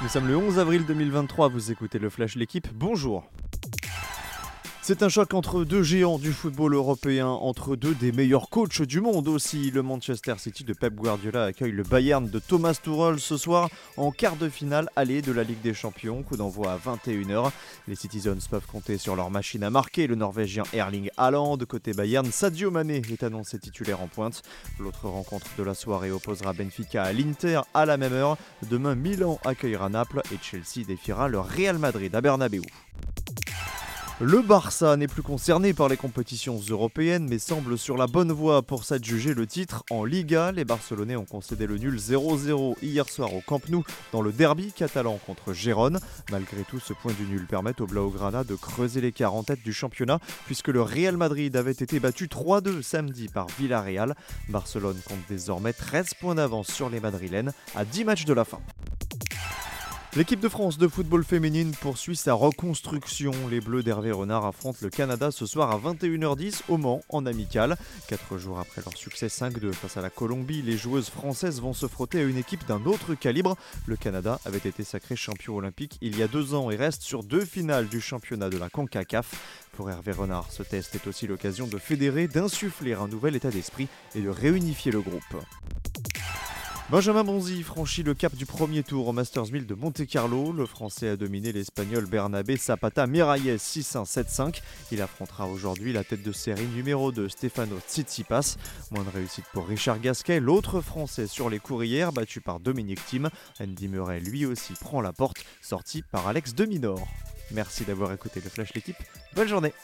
Nous sommes le 11 avril 2023, vous écoutez le Flash L'équipe, bonjour c'est un choc entre deux géants du football européen, entre deux des meilleurs coachs du monde aussi. Le Manchester City de Pep Guardiola accueille le Bayern de Thomas Tuchel ce soir en quart de finale aller de la Ligue des Champions. Coup d'envoi à 21h. Les Citizens peuvent compter sur leur machine à marquer. Le Norvégien Erling Haaland côté Bayern, Sadio Mané est annoncé titulaire en pointe. L'autre rencontre de la soirée opposera Benfica à l'Inter à la même heure. Demain, Milan accueillera Naples et Chelsea défiera le Real Madrid à Bernabeu. Le Barça n'est plus concerné par les compétitions européennes mais semble sur la bonne voie pour s'adjuger le titre en Liga. Les Barcelonais ont concédé le nul 0-0 hier soir au Camp Nou dans le derby catalan contre Gérone. Malgré tout, ce point du nul permet au Blaugrana de creuser l'écart en tête du championnat puisque le Real Madrid avait été battu 3-2 samedi par Villarreal. Barcelone compte désormais 13 points d'avance sur les Madrilènes à 10 matchs de la fin. L'équipe de France de football féminine poursuit sa reconstruction. Les Bleus d'Hervé Renard affrontent le Canada ce soir à 21h10 au Mans en amical. Quatre jours après leur succès 5-2 face à la Colombie, les joueuses françaises vont se frotter à une équipe d'un autre calibre. Le Canada avait été sacré champion olympique il y a deux ans et reste sur deux finales du championnat de la CONCACAF. Pour Hervé Renard, ce test est aussi l'occasion de fédérer, d'insuffler un nouvel état d'esprit et de réunifier le groupe. Benjamin Bonzi franchit le cap du premier tour au Masters 1000 de Monte-Carlo. Le Français a dominé l'Espagnol Bernabé Zapata Miralles 6-1-7-5. Il affrontera aujourd'hui la tête de série numéro 2 Stefano Tsitsipas. Moins de réussite pour Richard Gasquet, l'autre Français sur les courrières, battu par Dominique Thiem. Andy Murray lui aussi prend la porte, sorti par Alex Deminor. Merci d'avoir écouté le Flash l'équipe. Bonne journée